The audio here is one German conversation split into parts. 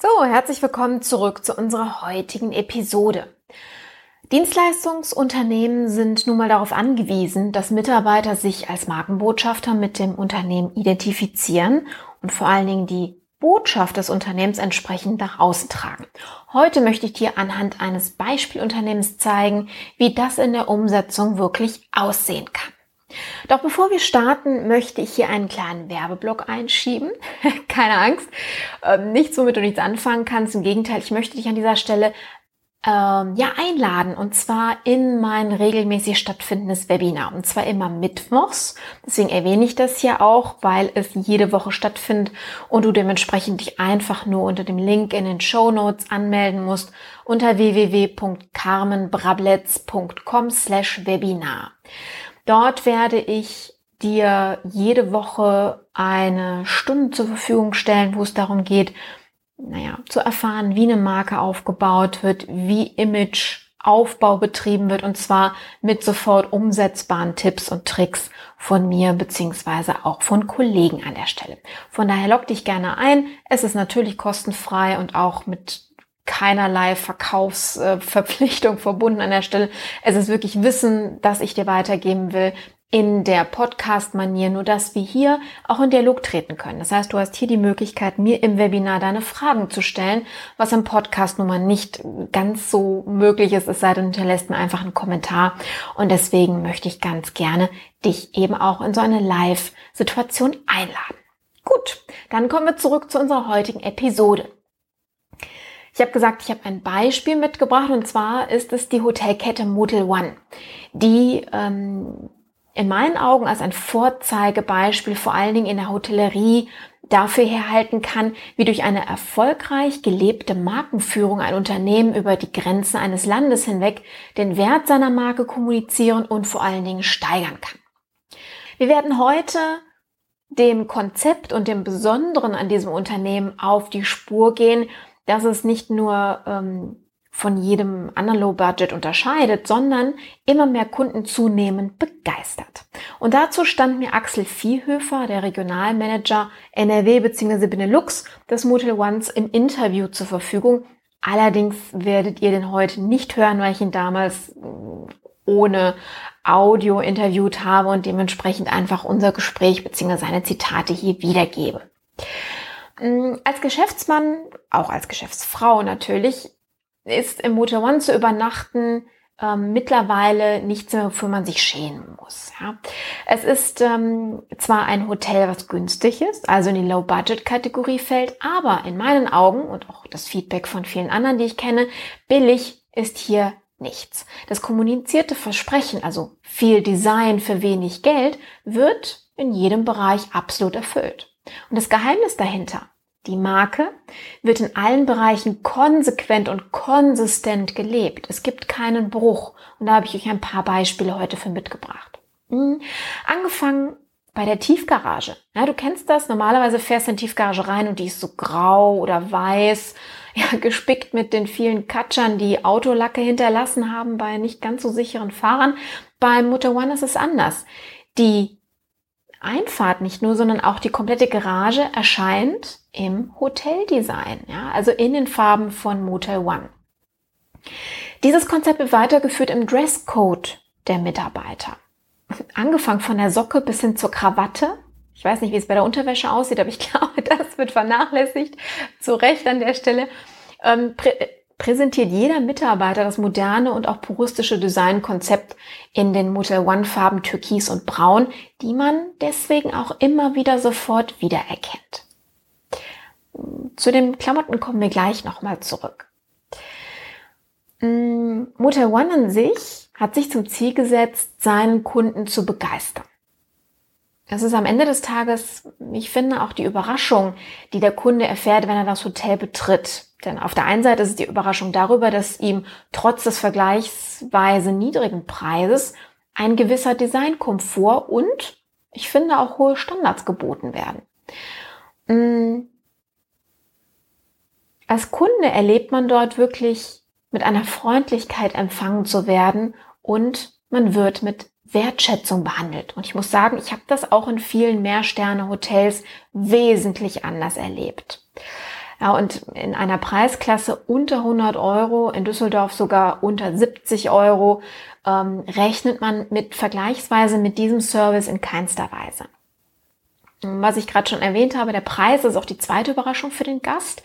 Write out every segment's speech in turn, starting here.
So, herzlich willkommen zurück zu unserer heutigen Episode. Dienstleistungsunternehmen sind nun mal darauf angewiesen, dass Mitarbeiter sich als Markenbotschafter mit dem Unternehmen identifizieren und vor allen Dingen die Botschaft des Unternehmens entsprechend nach außen tragen. Heute möchte ich dir anhand eines Beispielunternehmens zeigen, wie das in der Umsetzung wirklich aussehen kann. Doch bevor wir starten, möchte ich hier einen kleinen Werbeblock einschieben. Keine Angst, ähm, nichts, womit du nichts anfangen kannst. Im Gegenteil, ich möchte dich an dieser Stelle ähm, ja einladen und zwar in mein regelmäßig stattfindendes Webinar und zwar immer mittwochs. Deswegen erwähne ich das hier auch, weil es jede Woche stattfindet und du dementsprechend dich einfach nur unter dem Link in den Show Notes anmelden musst unter www.carmenbrabletz.com slash Webinar. Dort werde ich dir jede Woche eine Stunde zur Verfügung stellen, wo es darum geht, naja, zu erfahren, wie eine Marke aufgebaut wird, wie Imageaufbau betrieben wird und zwar mit sofort umsetzbaren Tipps und Tricks von mir beziehungsweise auch von Kollegen an der Stelle. Von daher log dich gerne ein. Es ist natürlich kostenfrei und auch mit keinerlei Verkaufsverpflichtung verbunden an der Stelle. Es ist wirklich Wissen, das ich dir weitergeben will in der Podcast-Manier, nur dass wir hier auch in Dialog treten können. Das heißt, du hast hier die Möglichkeit, mir im Webinar deine Fragen zu stellen, was im Podcast nun mal nicht ganz so möglich ist, es sei denn, du hinterlässt mir einfach einen Kommentar. Und deswegen möchte ich ganz gerne dich eben auch in so eine Live-Situation einladen. Gut, dann kommen wir zurück zu unserer heutigen Episode. Ich habe gesagt, ich habe ein Beispiel mitgebracht und zwar ist es die Hotelkette Motel One, die ähm, in meinen Augen als ein Vorzeigebeispiel vor allen Dingen in der Hotellerie dafür herhalten kann, wie durch eine erfolgreich gelebte Markenführung ein Unternehmen über die Grenzen eines Landes hinweg den Wert seiner Marke kommunizieren und vor allen Dingen steigern kann. Wir werden heute dem Konzept und dem Besonderen an diesem Unternehmen auf die Spur gehen, dass es nicht nur ähm, von jedem anderen Low Budget unterscheidet, sondern immer mehr Kunden zunehmend begeistert. Und dazu stand mir Axel Viehhöfer, der Regionalmanager NRW bzw. Benelux des Motel Ones im Interview zur Verfügung. Allerdings werdet ihr den heute nicht hören, weil ich ihn damals äh, ohne Audio interviewt habe und dementsprechend einfach unser Gespräch bzw. seine Zitate hier wiedergebe. Mm, als Geschäftsmann, auch als Geschäftsfrau natürlich, ist im Motel One zu übernachten ähm, mittlerweile nichts mehr, wofür man sich schämen muss. Ja. Es ist ähm, zwar ein Hotel, was günstig ist, also in die Low-Budget-Kategorie fällt, aber in meinen Augen und auch das Feedback von vielen anderen, die ich kenne, billig ist hier nichts. Das kommunizierte Versprechen, also viel Design für wenig Geld, wird in jedem Bereich absolut erfüllt. Und das Geheimnis dahinter, die Marke wird in allen Bereichen konsequent und konsistent gelebt. Es gibt keinen Bruch. Und da habe ich euch ein paar Beispiele heute für mitgebracht. Mhm. Angefangen bei der Tiefgarage. Ja, du kennst das. Normalerweise fährst du in die Tiefgarage rein und die ist so grau oder weiß, ja, gespickt mit den vielen Katschern, die Autolacke hinterlassen haben bei nicht ganz so sicheren Fahrern. Beim Motor One ist es anders. Die Einfahrt nicht nur, sondern auch die komplette Garage erscheint im Hoteldesign, ja, also in den Farben von Motel One. Dieses Konzept wird weitergeführt im Dresscode der Mitarbeiter. Angefangen von der Socke bis hin zur Krawatte. Ich weiß nicht, wie es bei der Unterwäsche aussieht, aber ich glaube, das wird vernachlässigt. Zu Recht an der Stelle. Ähm, präsentiert jeder Mitarbeiter das moderne und auch puristische Designkonzept in den Motel One Farben Türkis und Braun, die man deswegen auch immer wieder sofort wiedererkennt. Zu den Klamotten kommen wir gleich nochmal zurück. Mm, Motel One an sich hat sich zum Ziel gesetzt, seinen Kunden zu begeistern. Es ist am Ende des Tages, ich finde, auch die Überraschung, die der Kunde erfährt, wenn er das Hotel betritt. Denn auf der einen Seite ist es die Überraschung darüber, dass ihm trotz des vergleichsweise niedrigen Preises ein gewisser Designkomfort und ich finde auch hohe Standards geboten werden. Mm. Als Kunde erlebt man dort wirklich mit einer Freundlichkeit empfangen zu werden und man wird mit Wertschätzung behandelt. Und ich muss sagen, ich habe das auch in vielen Mehrsterne-Hotels wesentlich anders erlebt. Ja, und in einer Preisklasse unter 100 Euro, in Düsseldorf sogar unter 70 Euro, ähm, rechnet man mit vergleichsweise mit diesem Service in keinster Weise. Was ich gerade schon erwähnt habe, der Preis ist auch die zweite Überraschung für den Gast.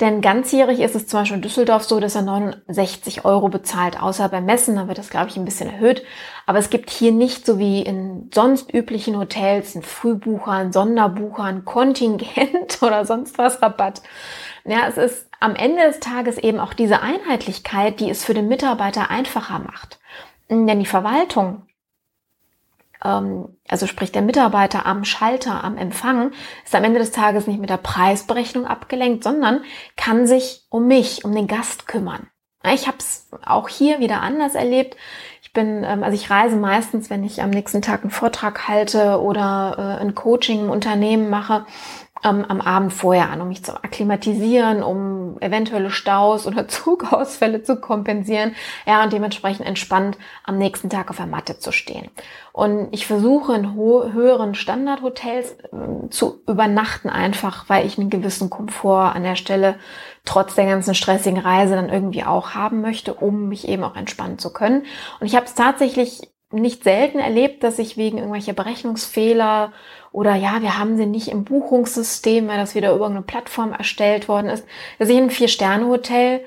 Denn ganzjährig ist es zum Beispiel in Düsseldorf so, dass er 69 Euro bezahlt, außer beim Messen, da wird das, glaube ich, ein bisschen erhöht. Aber es gibt hier nicht so wie in sonst üblichen Hotels ein Frühbucher, ein Sonderbucher, ein Kontingent oder sonst was Rabatt. Ja, es ist am Ende des Tages eben auch diese Einheitlichkeit, die es für den Mitarbeiter einfacher macht. Denn die Verwaltung also sprich der Mitarbeiter am Schalter, am Empfang, ist am Ende des Tages nicht mit der Preisberechnung abgelenkt, sondern kann sich um mich, um den Gast kümmern. Ich habe es auch hier wieder anders erlebt. Ich bin, ähm, also ich reise meistens, wenn ich am nächsten Tag einen Vortrag halte oder äh, ein Coaching im Unternehmen mache, ähm, am Abend vorher an, um mich zu akklimatisieren, um eventuelle Staus oder Zugausfälle zu kompensieren, ja, und dementsprechend entspannt am nächsten Tag auf der Matte zu stehen. Und ich versuche in höheren Standardhotels äh, zu übernachten einfach, weil ich einen gewissen Komfort an der Stelle trotz der ganzen stressigen Reise dann irgendwie auch haben möchte, um mich eben auch entspannen zu können. Und ich habe es tatsächlich nicht selten erlebt, dass ich wegen irgendwelcher Berechnungsfehler oder ja, wir haben sie nicht im Buchungssystem, weil das wieder über eine Plattform erstellt worden ist, dass ich in einem Vier-Sterne-Hotel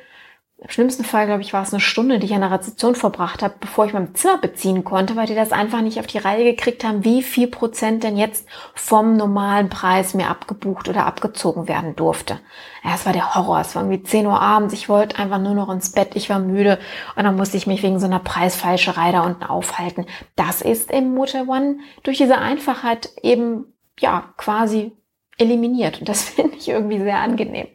im schlimmsten Fall, glaube ich, war es eine Stunde, die ich an der Rezeption verbracht habe, bevor ich mein Zimmer beziehen konnte, weil die das einfach nicht auf die Reihe gekriegt haben, wie viel Prozent denn jetzt vom normalen Preis mir abgebucht oder abgezogen werden durfte. Ja, es war der Horror. Es war irgendwie 10 Uhr abends. Ich wollte einfach nur noch ins Bett. Ich war müde. Und dann musste ich mich wegen so einer Preisfalscherei da unten aufhalten. Das ist im Motel One durch diese Einfachheit eben, ja, quasi eliminiert. Und das finde ich irgendwie sehr angenehm.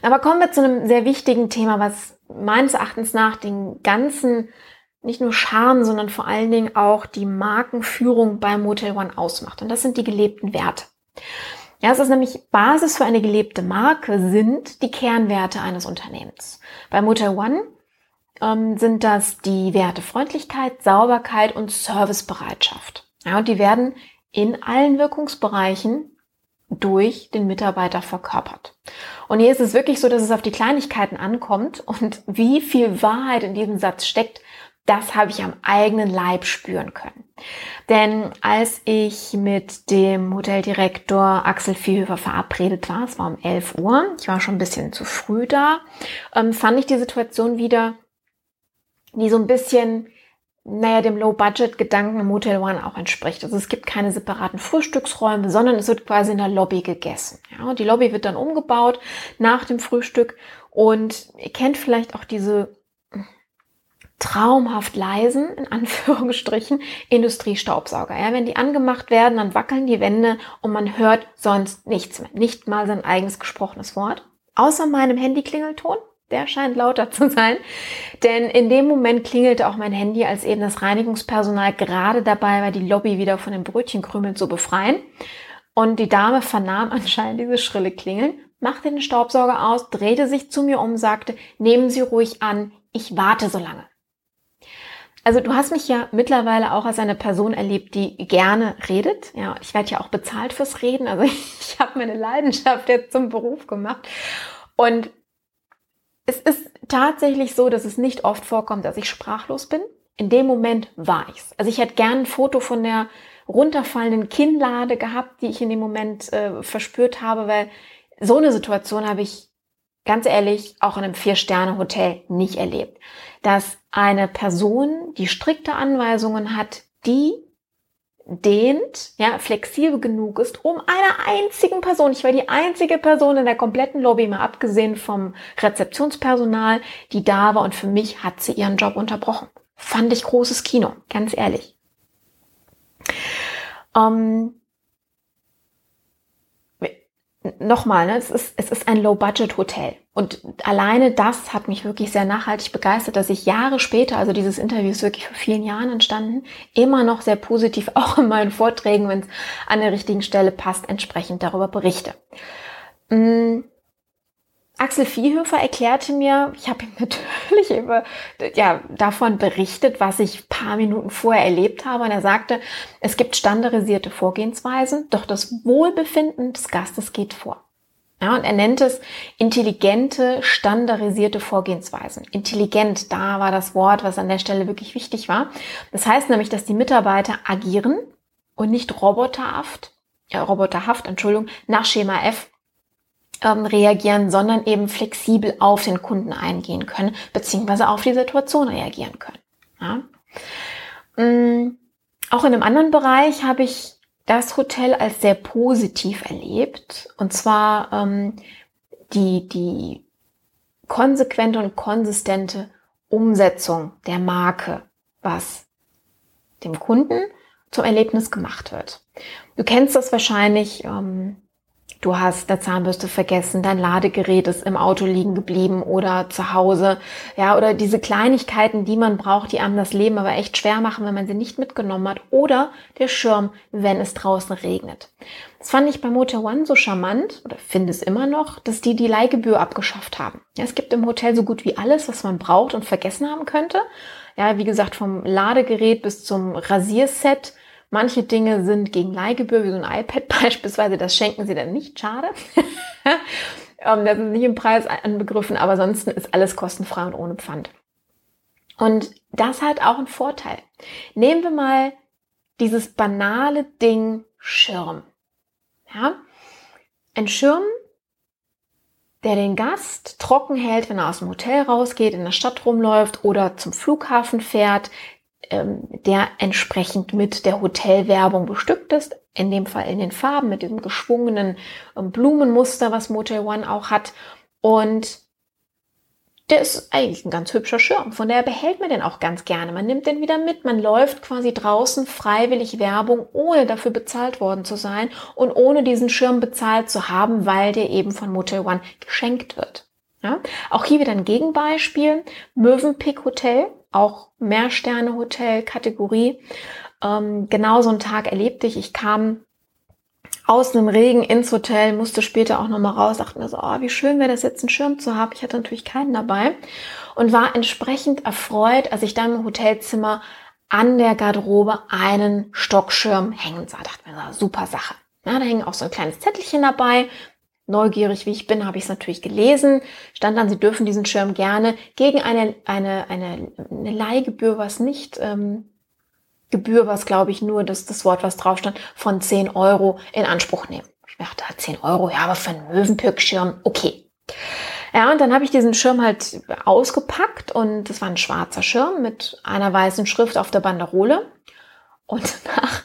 Aber kommen wir zu einem sehr wichtigen Thema, was meines Erachtens nach den ganzen, nicht nur Charme, sondern vor allen Dingen auch die Markenführung bei Motel One ausmacht. Und das sind die gelebten Werte. Ja, es ist nämlich Basis für eine gelebte Marke sind die Kernwerte eines Unternehmens. Bei Motel One ähm, sind das die Werte Freundlichkeit, Sauberkeit und Servicebereitschaft. Ja, und die werden in allen Wirkungsbereichen durch den Mitarbeiter verkörpert. Und hier ist es wirklich so, dass es auf die Kleinigkeiten ankommt und wie viel Wahrheit in diesem Satz steckt, das habe ich am eigenen Leib spüren können. Denn als ich mit dem Hoteldirektor Axel Viehhöfer verabredet war, es war um 11 Uhr, ich war schon ein bisschen zu früh da, ähm, fand ich die Situation wieder die so ein bisschen naja, dem Low-Budget-Gedanken im Motel One auch entspricht. Also es gibt keine separaten Frühstücksräume, sondern es wird quasi in der Lobby gegessen. Ja, und die Lobby wird dann umgebaut nach dem Frühstück und ihr kennt vielleicht auch diese traumhaft leisen, in Anführungsstrichen, Industriestaubsauger. Ja, wenn die angemacht werden, dann wackeln die Wände und man hört sonst nichts mehr. Nicht mal sein eigenes gesprochenes Wort. Außer meinem Handy-Klingelton der scheint lauter zu sein. Denn in dem Moment klingelte auch mein Handy, als eben das Reinigungspersonal gerade dabei war, die Lobby wieder von den Brötchenkrümeln zu befreien. Und die Dame vernahm anscheinend dieses schrille Klingeln, machte den Staubsauger aus, drehte sich zu mir um, sagte, nehmen Sie ruhig an, ich warte so lange. Also du hast mich ja mittlerweile auch als eine Person erlebt, die gerne redet. Ja, ich werde ja auch bezahlt fürs Reden. Also ich habe meine Leidenschaft jetzt zum Beruf gemacht. Und es ist tatsächlich so, dass es nicht oft vorkommt, dass ich sprachlos bin. In dem Moment war ich's. Also ich hätte gern ein Foto von der runterfallenden Kinnlade gehabt, die ich in dem Moment äh, verspürt habe, weil so eine Situation habe ich ganz ehrlich auch in einem Vier-Sterne-Hotel nicht erlebt. Dass eine Person, die strikte Anweisungen hat, die dehnt, ja, flexibel genug ist, um einer einzigen Person, ich war die einzige Person in der kompletten Lobby, mal abgesehen vom Rezeptionspersonal, die da war und für mich hat sie ihren Job unterbrochen. Fand ich großes Kino, ganz ehrlich. Ähm, nochmal, ne, es, ist, es ist ein Low-Budget-Hotel. Und alleine das hat mich wirklich sehr nachhaltig begeistert, dass ich Jahre später, also dieses Interview ist wirklich vor vielen Jahren entstanden, immer noch sehr positiv, auch in meinen Vorträgen, wenn es an der richtigen Stelle passt, entsprechend darüber berichte. Mm, Axel Viehhöfer erklärte mir, ich habe ihm natürlich über, ja, davon berichtet, was ich paar Minuten vorher erlebt habe. Und er sagte, es gibt standardisierte Vorgehensweisen, doch das Wohlbefinden des Gastes geht vor. Ja, und er nennt es intelligente, standardisierte Vorgehensweisen. Intelligent, da war das Wort, was an der Stelle wirklich wichtig war. Das heißt nämlich, dass die Mitarbeiter agieren und nicht roboterhaft, äh, roboterhaft, Entschuldigung, nach Schema F ähm, reagieren, sondern eben flexibel auf den Kunden eingehen können, beziehungsweise auf die Situation reagieren können. Ja? Ähm, auch in einem anderen Bereich habe ich das Hotel als sehr positiv erlebt. Und zwar ähm, die, die konsequente und konsistente Umsetzung der Marke, was dem Kunden zum Erlebnis gemacht wird. Du kennst das wahrscheinlich, ähm, du hast eine Zahnbürste vergessen, dein Ladegerät ist im Auto liegen geblieben oder zu Hause, ja, oder diese Kleinigkeiten, die man braucht, die einem das Leben aber echt schwer machen, wenn man sie nicht mitgenommen hat, oder der Schirm, wenn es draußen regnet. Das fand ich bei Motel One so charmant, oder finde es immer noch, dass die die Leihgebühr abgeschafft haben. Ja, es gibt im Hotel so gut wie alles, was man braucht und vergessen haben könnte. Ja, wie gesagt, vom Ladegerät bis zum Rasierset, Manche Dinge sind gegen Leihgebühr, wie so ein iPad beispielsweise, das schenken sie dann nicht, schade. ähm, das ist nicht im Preis anbegriffen, aber ansonsten ist alles kostenfrei und ohne Pfand. Und das hat auch einen Vorteil. Nehmen wir mal dieses banale Ding Schirm. Ja? Ein Schirm, der den Gast trocken hält, wenn er aus dem Hotel rausgeht, in der Stadt rumläuft oder zum Flughafen fährt, ähm, der entsprechend mit der Hotelwerbung bestückt ist. In dem Fall in den Farben mit diesem geschwungenen ähm, Blumenmuster, was Motel One auch hat. Und der ist eigentlich ein ganz hübscher Schirm. Von daher behält man den auch ganz gerne. Man nimmt den wieder mit. Man läuft quasi draußen freiwillig Werbung, ohne dafür bezahlt worden zu sein und ohne diesen Schirm bezahlt zu haben, weil der eben von Motel One geschenkt wird. Ja? Auch hier wieder ein Gegenbeispiel. Mövenpick Hotel auch Mehrsterne-Hotel-Kategorie. Ähm, genau so einen Tag erlebte ich. Ich kam aus einem Regen ins Hotel, musste später auch nochmal raus, dachte mir so, oh, wie schön wäre das jetzt, einen Schirm zu haben. Ich hatte natürlich keinen dabei und war entsprechend erfreut, als ich dann im Hotelzimmer an der Garderobe einen Stockschirm hängen sah. Dachte mir so, super Sache. Ja, da hing auch so ein kleines Zettelchen dabei neugierig wie ich bin, habe ich es natürlich gelesen, stand dann, Sie dürfen diesen Schirm gerne gegen eine, eine, eine, eine Leihgebühr, was nicht ähm, Gebühr, was glaube ich nur das, das Wort, was drauf stand, von 10 Euro in Anspruch nehmen. Ich dachte, 10 Euro, ja, aber für einen Möwenpirkschirm, okay. Ja, und dann habe ich diesen Schirm halt ausgepackt und es war ein schwarzer Schirm mit einer weißen Schrift auf der Banderole. Und nach,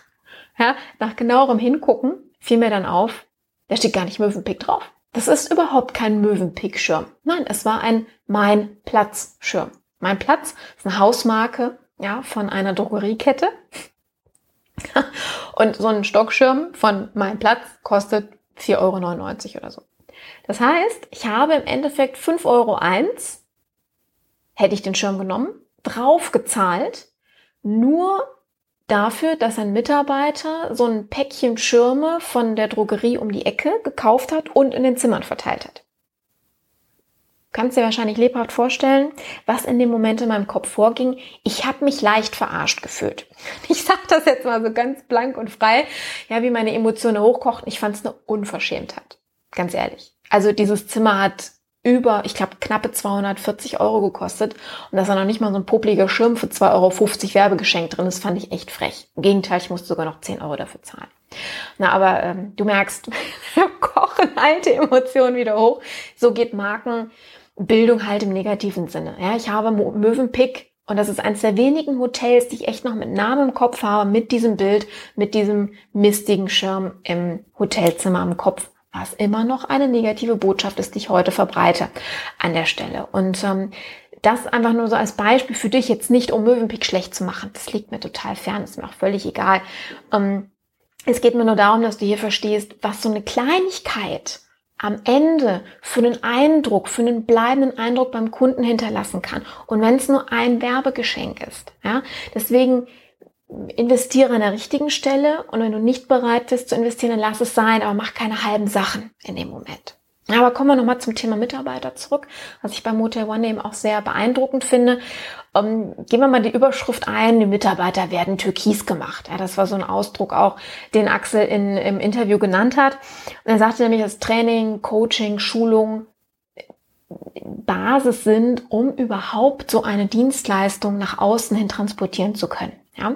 ja, nach genauerem Hingucken fiel mir dann auf, da steht gar nicht Möwenpick drauf. Das ist überhaupt kein Möwenpick-Schirm. Nein, es war ein Mein Platz-Schirm. Mein Platz ist eine Hausmarke ja, von einer Drogeriekette. Und so ein Stockschirm von Mein Platz kostet 4,99 Euro oder so. Das heißt, ich habe im Endeffekt 5,01 Euro, hätte ich den Schirm genommen, draufgezahlt, nur dafür, dass ein Mitarbeiter so ein Päckchen Schirme von der Drogerie um die Ecke gekauft hat und in den Zimmern verteilt hat. Kannst dir wahrscheinlich lebhaft vorstellen, was in dem Moment in meinem Kopf vorging. Ich habe mich leicht verarscht gefühlt. Ich sage das jetzt mal so ganz blank und frei, ja, wie meine Emotionen hochkochten. Ich fand es eine Unverschämtheit, ganz ehrlich. Also dieses Zimmer hat über, ich glaube, knappe 240 Euro gekostet. Und dass da noch nicht mal so ein popliger Schirm für 2,50 Euro Werbegeschenk drin ist, fand ich echt frech. Im Gegenteil, ich musste sogar noch 10 Euro dafür zahlen. Na, aber ähm, du merkst, kochen alte Emotionen wieder hoch. So geht Markenbildung halt im negativen Sinne. Ja, ich habe Mövenpick und das ist eines der wenigen Hotels, die ich echt noch mit Namen im Kopf habe, mit diesem Bild, mit diesem mistigen Schirm im Hotelzimmer im Kopf was immer noch eine negative Botschaft ist, die ich heute verbreite an der Stelle. Und ähm, das einfach nur so als Beispiel für dich, jetzt nicht um Möwenpick schlecht zu machen. Das liegt mir total fern, ist mir auch völlig egal. Ähm, es geht mir nur darum, dass du hier verstehst, was so eine Kleinigkeit am Ende für einen Eindruck, für einen bleibenden Eindruck beim Kunden hinterlassen kann. Und wenn es nur ein Werbegeschenk ist. Ja, deswegen investiere an der richtigen Stelle und wenn du nicht bereit bist zu investieren, dann lass es sein, aber mach keine halben Sachen in dem Moment. Aber kommen wir nochmal zum Thema Mitarbeiter zurück, was ich beim Motel One eben auch sehr beeindruckend finde. Um, ähm, gehen wir mal die Überschrift ein, die Mitarbeiter werden türkis gemacht. Ja, das war so ein Ausdruck auch, den Axel in, im Interview genannt hat. Und er sagte nämlich, dass Training, Coaching, Schulung Basis sind, um überhaupt so eine Dienstleistung nach außen hin transportieren zu können. Ja?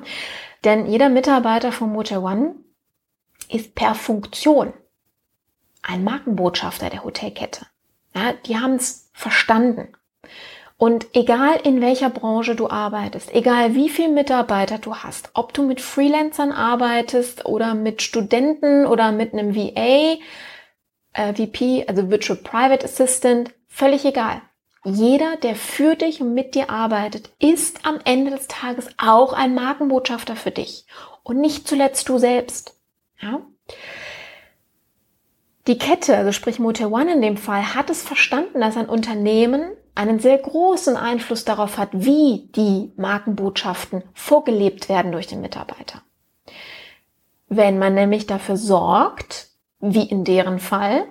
Denn jeder Mitarbeiter von Motel One ist per Funktion ein Markenbotschafter der Hotelkette. Ja, die haben es verstanden. Und egal in welcher Branche du arbeitest, egal wie viele Mitarbeiter du hast, ob du mit Freelancern arbeitest oder mit Studenten oder mit einem VA, äh, VP, also Virtual Private Assistant, völlig egal. Jeder, der für dich und mit dir arbeitet, ist am Ende des Tages auch ein Markenbotschafter für dich. Und nicht zuletzt du selbst. Ja? Die Kette, also sprich Motel One in dem Fall, hat es verstanden, dass ein Unternehmen einen sehr großen Einfluss darauf hat, wie die Markenbotschaften vorgelebt werden durch den Mitarbeiter. Wenn man nämlich dafür sorgt, wie in deren Fall,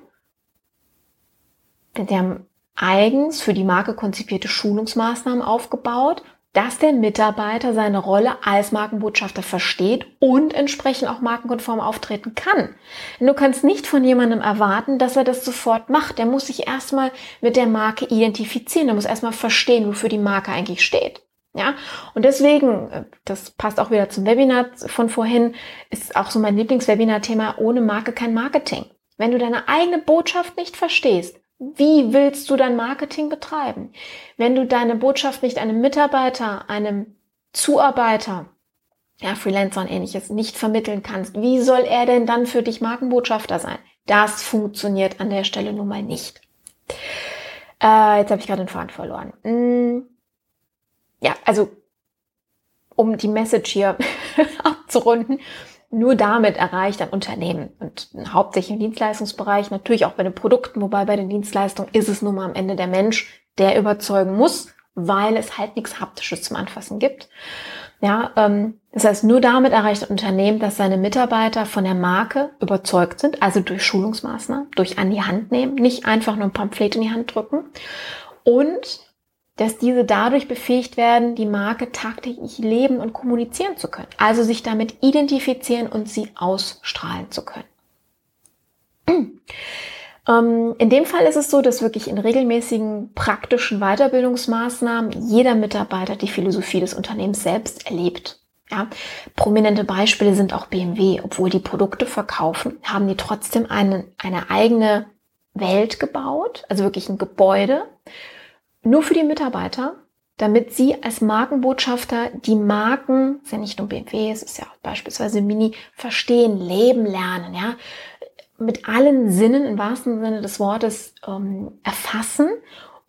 der eigens für die Marke konzipierte Schulungsmaßnahmen aufgebaut, dass der Mitarbeiter seine Rolle als Markenbotschafter versteht und entsprechend auch markenkonform auftreten kann. Du kannst nicht von jemandem erwarten, dass er das sofort macht. Der muss sich erstmal mit der Marke identifizieren. Der muss erstmal verstehen, wofür die Marke eigentlich steht. Ja, und deswegen, äh, das passt auch wieder zum Webinar von vorhin, ist auch so mein Lieblingswebinar-Thema, ohne Marke kein Marketing. Wenn du deine eigene Botschaft nicht verstehst, wie willst du dein Marketing betreiben? Wenn du deine Botschaft nicht einem Mitarbeiter, einem Zuarbeiter, ja, Freelancer und ähnliches nicht vermitteln kannst, wie soll er denn dann für dich Markenbotschafter sein? Das funktioniert an der Stelle nun mal nicht. Äh, jetzt habe ich gerade den Faden verloren. Hm, ja, also um die Message hier abzurunden, nur damit erreicht ein Unternehmen und hauptsächlich im Dienstleistungsbereich, natürlich auch bei den Produkten, wobei bei den Dienstleistungen ist es nun mal am Ende der Mensch, der überzeugen muss, weil es halt nichts Haptisches zum Anfassen gibt. Ja, ähm, das heißt, nur damit erreicht ein Unternehmen, dass seine Mitarbeiter von der Marke überzeugt sind, also durch Schulungsmaßnahmen, durch an die Hand nehmen, nicht einfach nur ein Pamphlet in die Hand drücken und dass diese dadurch befähigt werden, die Marke tagtäglich leben und kommunizieren zu können. Also sich damit identifizieren und sie ausstrahlen zu können. Ähm, in dem Fall ist es so, dass wirklich in regelmäßigen praktischen Weiterbildungsmaßnahmen jeder Mitarbeiter die Philosophie des Unternehmens selbst erlebt. Ja, prominente Beispiele sind auch BMW. Obwohl die Produkte verkaufen, haben die trotzdem eine, eine eigene Welt gebaut, also wirklich ein Gebäude, nur für die Mitarbeiter, damit sie als Markenbotschafter die Marken, ist ja nicht nur BMW, es ist ja auch beispielsweise Mini, verstehen, leben lernen, ja, mit allen Sinnen im wahrsten Sinne des Wortes ähm, erfassen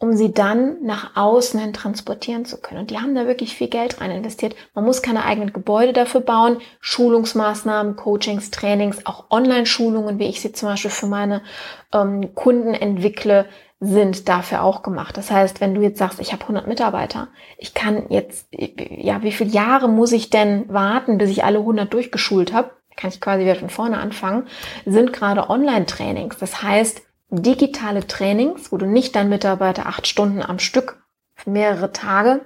um sie dann nach außen hin transportieren zu können. Und die haben da wirklich viel Geld rein investiert. Man muss keine eigenen Gebäude dafür bauen. Schulungsmaßnahmen, Coachings, Trainings, auch Online-Schulungen, wie ich sie zum Beispiel für meine ähm, Kunden entwickle, sind dafür auch gemacht. Das heißt, wenn du jetzt sagst, ich habe 100 Mitarbeiter, ich kann jetzt, ja, wie viele Jahre muss ich denn warten, bis ich alle 100 durchgeschult habe? Kann ich quasi wieder von vorne anfangen, sind gerade Online-Trainings. Das heißt, digitale Trainings, wo du nicht deinen Mitarbeiter acht Stunden am Stück für mehrere Tage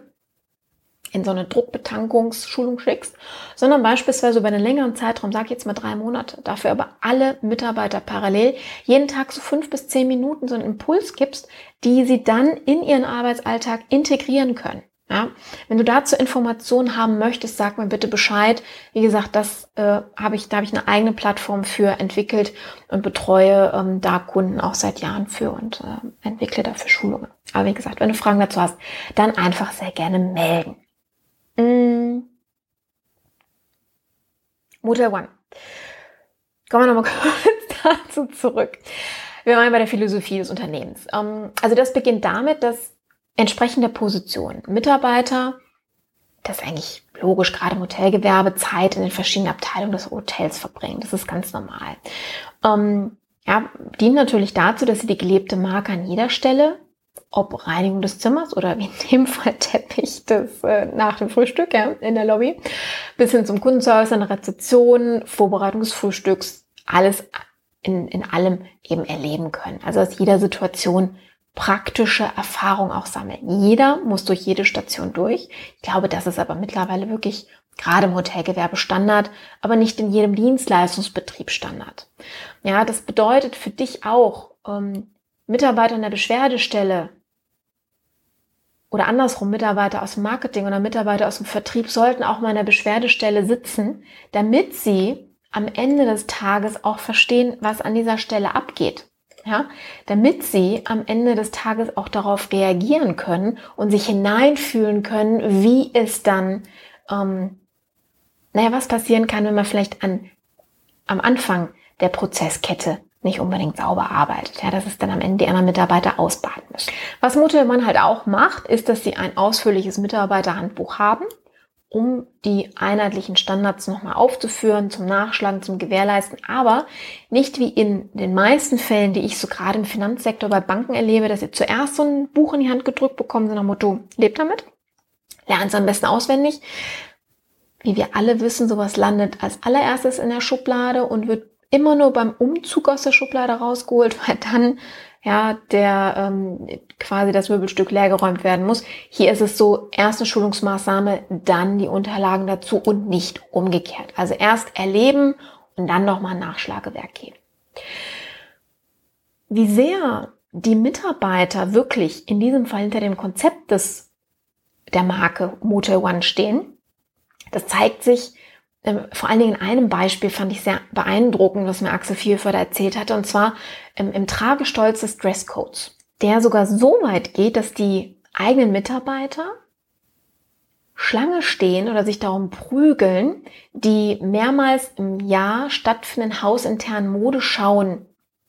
in so eine Druckbetankungsschulung schickst, sondern beispielsweise über einen längeren Zeitraum, sag jetzt mal drei Monate, dafür aber alle Mitarbeiter parallel jeden Tag so fünf bis zehn Minuten so einen Impuls gibst, die sie dann in ihren Arbeitsalltag integrieren können. Ja, wenn du dazu Informationen haben möchtest, sag mir bitte Bescheid. Wie gesagt, das äh, habe ich, da habe ich eine eigene Plattform für entwickelt und betreue ähm, da Kunden auch seit Jahren für und äh, entwickle dafür Schulungen. Aber wie gesagt, wenn du Fragen dazu hast, dann einfach sehr gerne melden. Mm. Motel One. Kommen wir nochmal kurz dazu zurück. Wir waren bei der Philosophie des Unternehmens. Ähm, also das beginnt damit, dass entsprechende Position. Mitarbeiter, das ist eigentlich logisch, gerade im Hotelgewerbe, Zeit in den verschiedenen Abteilungen des Hotels verbringen. Das ist ganz normal. Ähm, ja, dient natürlich dazu, dass sie die gelebte Marke an jeder Stelle, ob Reinigung des Zimmers oder in dem Fall Teppich des, äh, nach dem Frühstück ja, in der Lobby, bis hin zum Kundenservice, der Rezeption, Vorbereitung des Frühstücks, alles in, in allem eben erleben können. Also aus jeder Situation praktische Erfahrung auch sammeln. Jeder muss durch jede Station durch. Ich glaube, das ist aber mittlerweile wirklich gerade im Hotelgewerbe Standard, aber nicht in jedem Dienstleistungsbetrieb Standard. Ja, das bedeutet für dich auch, ähm, Mitarbeiter in der Beschwerdestelle oder andersrum Mitarbeiter aus dem Marketing oder Mitarbeiter aus dem Vertrieb sollten auch mal in der Beschwerdestelle sitzen, damit sie am Ende des Tages auch verstehen, was an dieser Stelle abgeht ja, damit sie am Ende des Tages auch darauf reagieren können und sich hineinfühlen können, wie es dann, ähm, naja, was passieren kann, wenn man vielleicht an, am Anfang der Prozesskette nicht unbedingt sauber arbeitet. Ja, dass es dann am Ende die anderen Mitarbeiter ausbaden müssen. Was Motelmann halt auch macht, ist, dass sie ein ausführliches Mitarbeiterhandbuch haben um die einheitlichen Standards nochmal aufzuführen, zum Nachschlagen, zum Gewährleisten, aber nicht wie in den meisten Fällen, die ich so gerade im Finanzsektor bei Banken erlebe, dass ihr zuerst so ein Buch in die Hand gedrückt bekommt, so nach Motto, lebt damit, lernt es am besten auswendig. Wie wir alle wissen, sowas landet als allererstes in der Schublade und wird immer nur beim Umzug aus der Schublade rausgeholt, weil dann ja, der ähm, quasi das Möbelstück leergeräumt werden muss. Hier ist es so, erste Schulungsmaßnahme, dann die Unterlagen dazu und nicht umgekehrt. Also erst erleben und dann nochmal Nachschlagewerk geben. Wie sehr die Mitarbeiter wirklich in diesem Fall hinter dem Konzept des, der Marke Motel One stehen, das zeigt sich vor allen Dingen in einem Beispiel fand ich sehr beeindruckend, was mir Axel Vielförder erzählt hatte, und zwar ähm, im Tragestolz des Dresscodes, der sogar so weit geht, dass die eigenen Mitarbeiter Schlange stehen oder sich darum prügeln, die mehrmals im Jahr stattfindenden hausinternen Modeschauen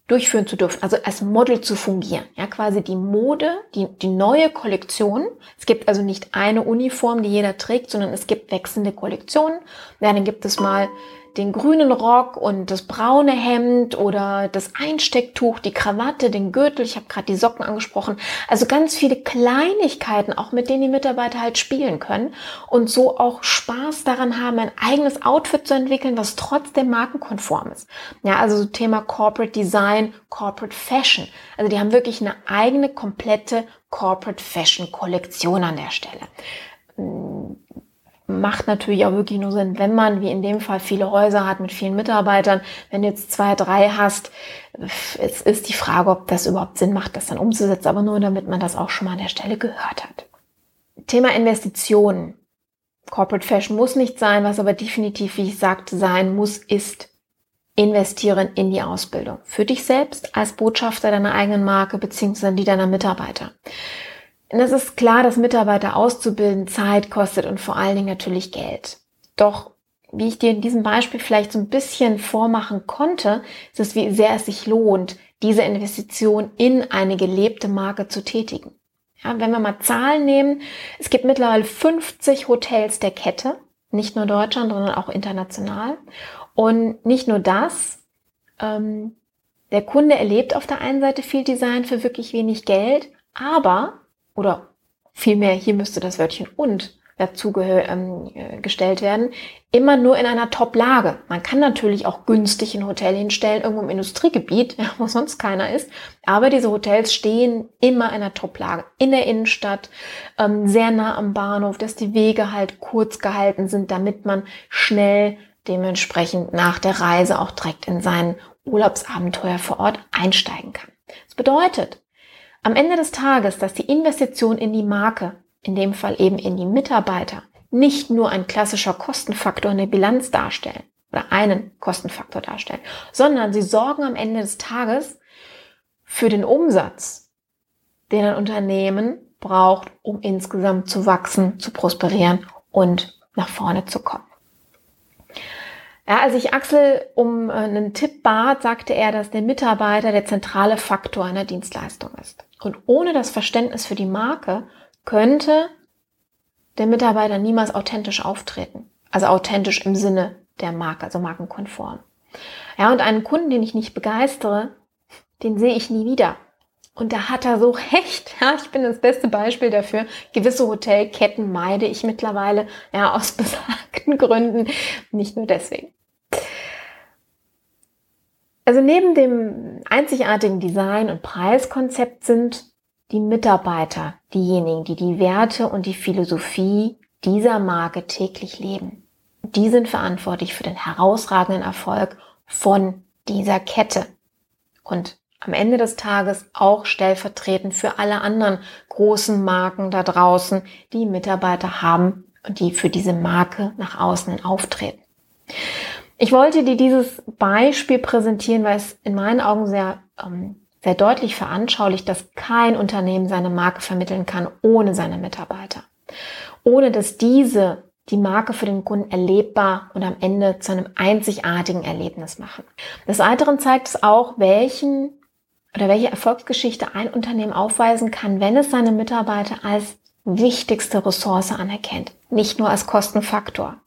durchführen zu dürfen, also als Model zu fungieren. Ja, quasi die Mode, die, die neue Kollektion. Es gibt also nicht eine Uniform, die jeder trägt, sondern es gibt wechselnde Kollektionen. Ja, dann gibt es mal den grünen Rock und das braune Hemd oder das Einstecktuch, die Krawatte, den Gürtel, ich habe gerade die Socken angesprochen. Also ganz viele Kleinigkeiten, auch mit denen die Mitarbeiter halt spielen können und so auch Spaß daran haben, ein eigenes Outfit zu entwickeln, was trotzdem markenkonform ist. Ja, also so Thema Corporate Design, Corporate Fashion. Also die haben wirklich eine eigene komplette Corporate Fashion Kollektion an der Stelle macht natürlich auch wirklich nur Sinn, wenn man, wie in dem Fall, viele Häuser hat mit vielen Mitarbeitern. Wenn du jetzt zwei, drei hast, es ist die Frage, ob das überhaupt Sinn macht, das dann umzusetzen, aber nur damit man das auch schon mal an der Stelle gehört hat. Thema Investitionen. Corporate Fashion muss nicht sein, was aber definitiv, wie ich sagte, sein muss, ist investieren in die Ausbildung. Für dich selbst als Botschafter deiner eigenen Marke beziehungsweise die deiner Mitarbeiter. Es ist klar, dass Mitarbeiter auszubilden Zeit kostet und vor allen Dingen natürlich Geld. Doch wie ich dir in diesem Beispiel vielleicht so ein bisschen vormachen konnte, ist es, wie sehr es sich lohnt, diese Investition in eine gelebte Marke zu tätigen. Ja, wenn wir mal Zahlen nehmen, es gibt mittlerweile 50 Hotels der Kette, nicht nur Deutschland, sondern auch international. Und nicht nur das, ähm, der Kunde erlebt auf der einen Seite viel Design für wirklich wenig Geld, aber, oder vielmehr, hier müsste das Wörtchen und dazu ähm, äh, gestellt werden, immer nur in einer Top-Lage. Man kann natürlich auch günstig ein Hotel hinstellen, irgendwo im Industriegebiet, wo sonst keiner ist. Aber diese Hotels stehen immer in einer Top-Lage. In der Innenstadt, ähm, sehr nah am Bahnhof, dass die Wege halt kurz gehalten sind, damit man schnell dementsprechend nach der Reise auch direkt in sein Urlaubsabenteuer vor Ort einsteigen kann. Das bedeutet, am Ende des Tages, dass die Investition in die Marke in dem Fall eben in die Mitarbeiter, nicht nur ein klassischer Kostenfaktor in der Bilanz darstellen oder einen Kostenfaktor darstellen, sondern sie sorgen am Ende des Tages für den Umsatz, den ein Unternehmen braucht, um insgesamt zu wachsen, zu prosperieren und nach vorne zu kommen. Ja, als ich Axel um äh, einen Tipp bat, sagte er, dass der Mitarbeiter der zentrale Faktor einer Dienstleistung ist. Und ohne das Verständnis für die Marke könnte der Mitarbeiter niemals authentisch auftreten. Also authentisch im Sinne der Marke, also markenkonform. Ja, und einen Kunden, den ich nicht begeistere, den sehe ich nie wieder. Und da hat er so recht. Ja, ich bin das beste Beispiel dafür. Gewisse Hotelketten meide ich mittlerweile, ja, aus besagten Gründen. Nicht nur deswegen. Also neben dem einzigartigen Design und Preiskonzept sind die Mitarbeiter diejenigen, die die Werte und die Philosophie dieser Marke täglich leben. Die sind verantwortlich für den herausragenden Erfolg von dieser Kette. Und am Ende des Tages auch stellvertretend für alle anderen großen Marken da draußen, die Mitarbeiter haben und die für diese Marke nach außen auftreten. Ich wollte dir dieses Beispiel präsentieren, weil es in meinen Augen sehr ähm, sehr deutlich veranschaulicht, dass kein Unternehmen seine Marke vermitteln kann ohne seine Mitarbeiter. Ohne dass diese die Marke für den Kunden erlebbar und am Ende zu einem einzigartigen Erlebnis machen. Des Weiteren zeigt es auch, welchen oder welche Erfolgsgeschichte ein Unternehmen aufweisen kann, wenn es seine Mitarbeiter als wichtigste Ressource anerkennt, nicht nur als Kostenfaktor.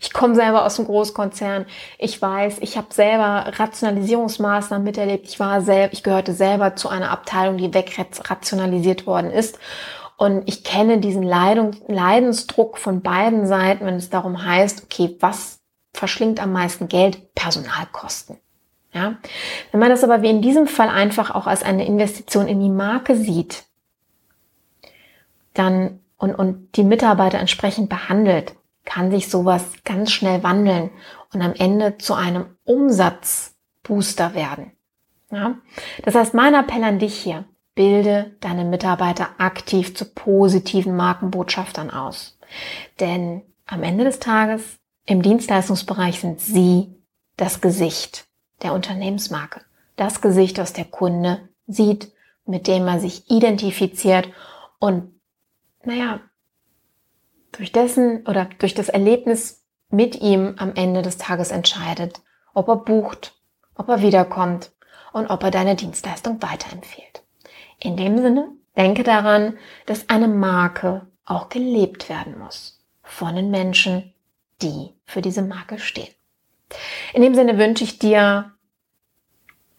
Ich komme selber aus einem Großkonzern. Ich weiß, ich habe selber Rationalisierungsmaßnahmen miterlebt. Ich war selber, ich gehörte selber zu einer Abteilung, die wegrationalisiert worden ist. Und ich kenne diesen Leidung, Leidensdruck von beiden Seiten, wenn es darum heißt, okay, was verschlingt am meisten Geld? Personalkosten. Ja? Wenn man das aber wie in diesem Fall einfach auch als eine Investition in die Marke sieht, dann und, und die Mitarbeiter entsprechend behandelt, kann sich sowas ganz schnell wandeln und am Ende zu einem Umsatzbooster werden. Ja? Das heißt, mein Appell an dich hier, bilde deine Mitarbeiter aktiv zu positiven Markenbotschaftern aus. Denn am Ende des Tages im Dienstleistungsbereich sind sie das Gesicht der Unternehmensmarke. Das Gesicht, das der Kunde sieht, mit dem er sich identifiziert und naja, durch dessen oder durch das Erlebnis mit ihm am Ende des Tages entscheidet, ob er bucht, ob er wiederkommt und ob er deine Dienstleistung weiterempfiehlt. In dem Sinne, denke daran, dass eine Marke auch gelebt werden muss von den Menschen, die für diese Marke stehen. In dem Sinne wünsche ich dir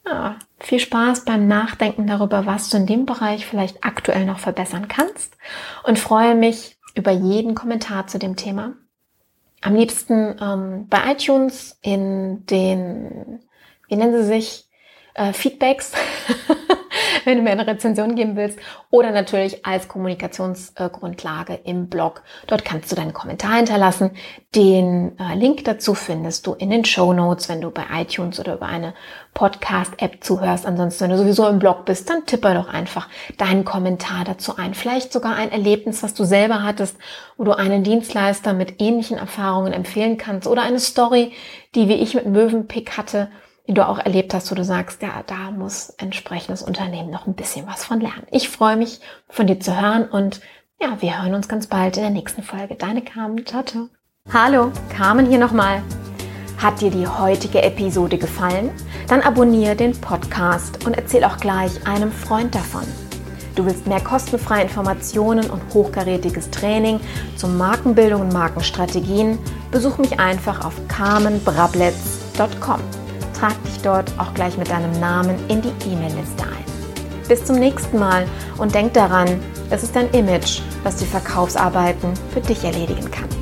ja, viel Spaß beim Nachdenken darüber, was du in dem Bereich vielleicht aktuell noch verbessern kannst und freue mich über jeden Kommentar zu dem Thema. Am liebsten ähm, bei iTunes in den, wie nennen sie sich, äh, Feedbacks. wenn du mir eine Rezension geben willst. Oder natürlich als Kommunikationsgrundlage im Blog. Dort kannst du deinen Kommentar hinterlassen. Den äh, Link dazu findest du in den Show Notes, wenn du bei iTunes oder über eine Podcast-App zuhörst. Ansonsten, wenn du sowieso im Blog bist, dann tippe doch einfach deinen Kommentar dazu ein. Vielleicht sogar ein Erlebnis, was du selber hattest, wo du einen Dienstleister mit ähnlichen Erfahrungen empfehlen kannst oder eine Story, die wie ich mit Möwenpick hatte, die du auch erlebt hast, wo du sagst, ja, da muss entsprechendes Unternehmen noch ein bisschen was von lernen. Ich freue mich, von dir zu hören und ja, wir hören uns ganz bald in der nächsten Folge. Deine Carmen. Ciao, ciao. Hallo, Carmen hier nochmal. Hat dir die heutige Episode gefallen? Dann abonniere den Podcast und erzähl auch gleich einem Freund davon. Du willst mehr kostenfreie Informationen und hochkarätiges Training zur Markenbildung und Markenstrategien? Besuch mich einfach auf carmenbrabletz.com. Trag dich dort auch gleich mit deinem Namen in die E-Mail-Liste ein. Bis zum nächsten Mal und denk daran, es ist dein Image, was die Verkaufsarbeiten für dich erledigen kann.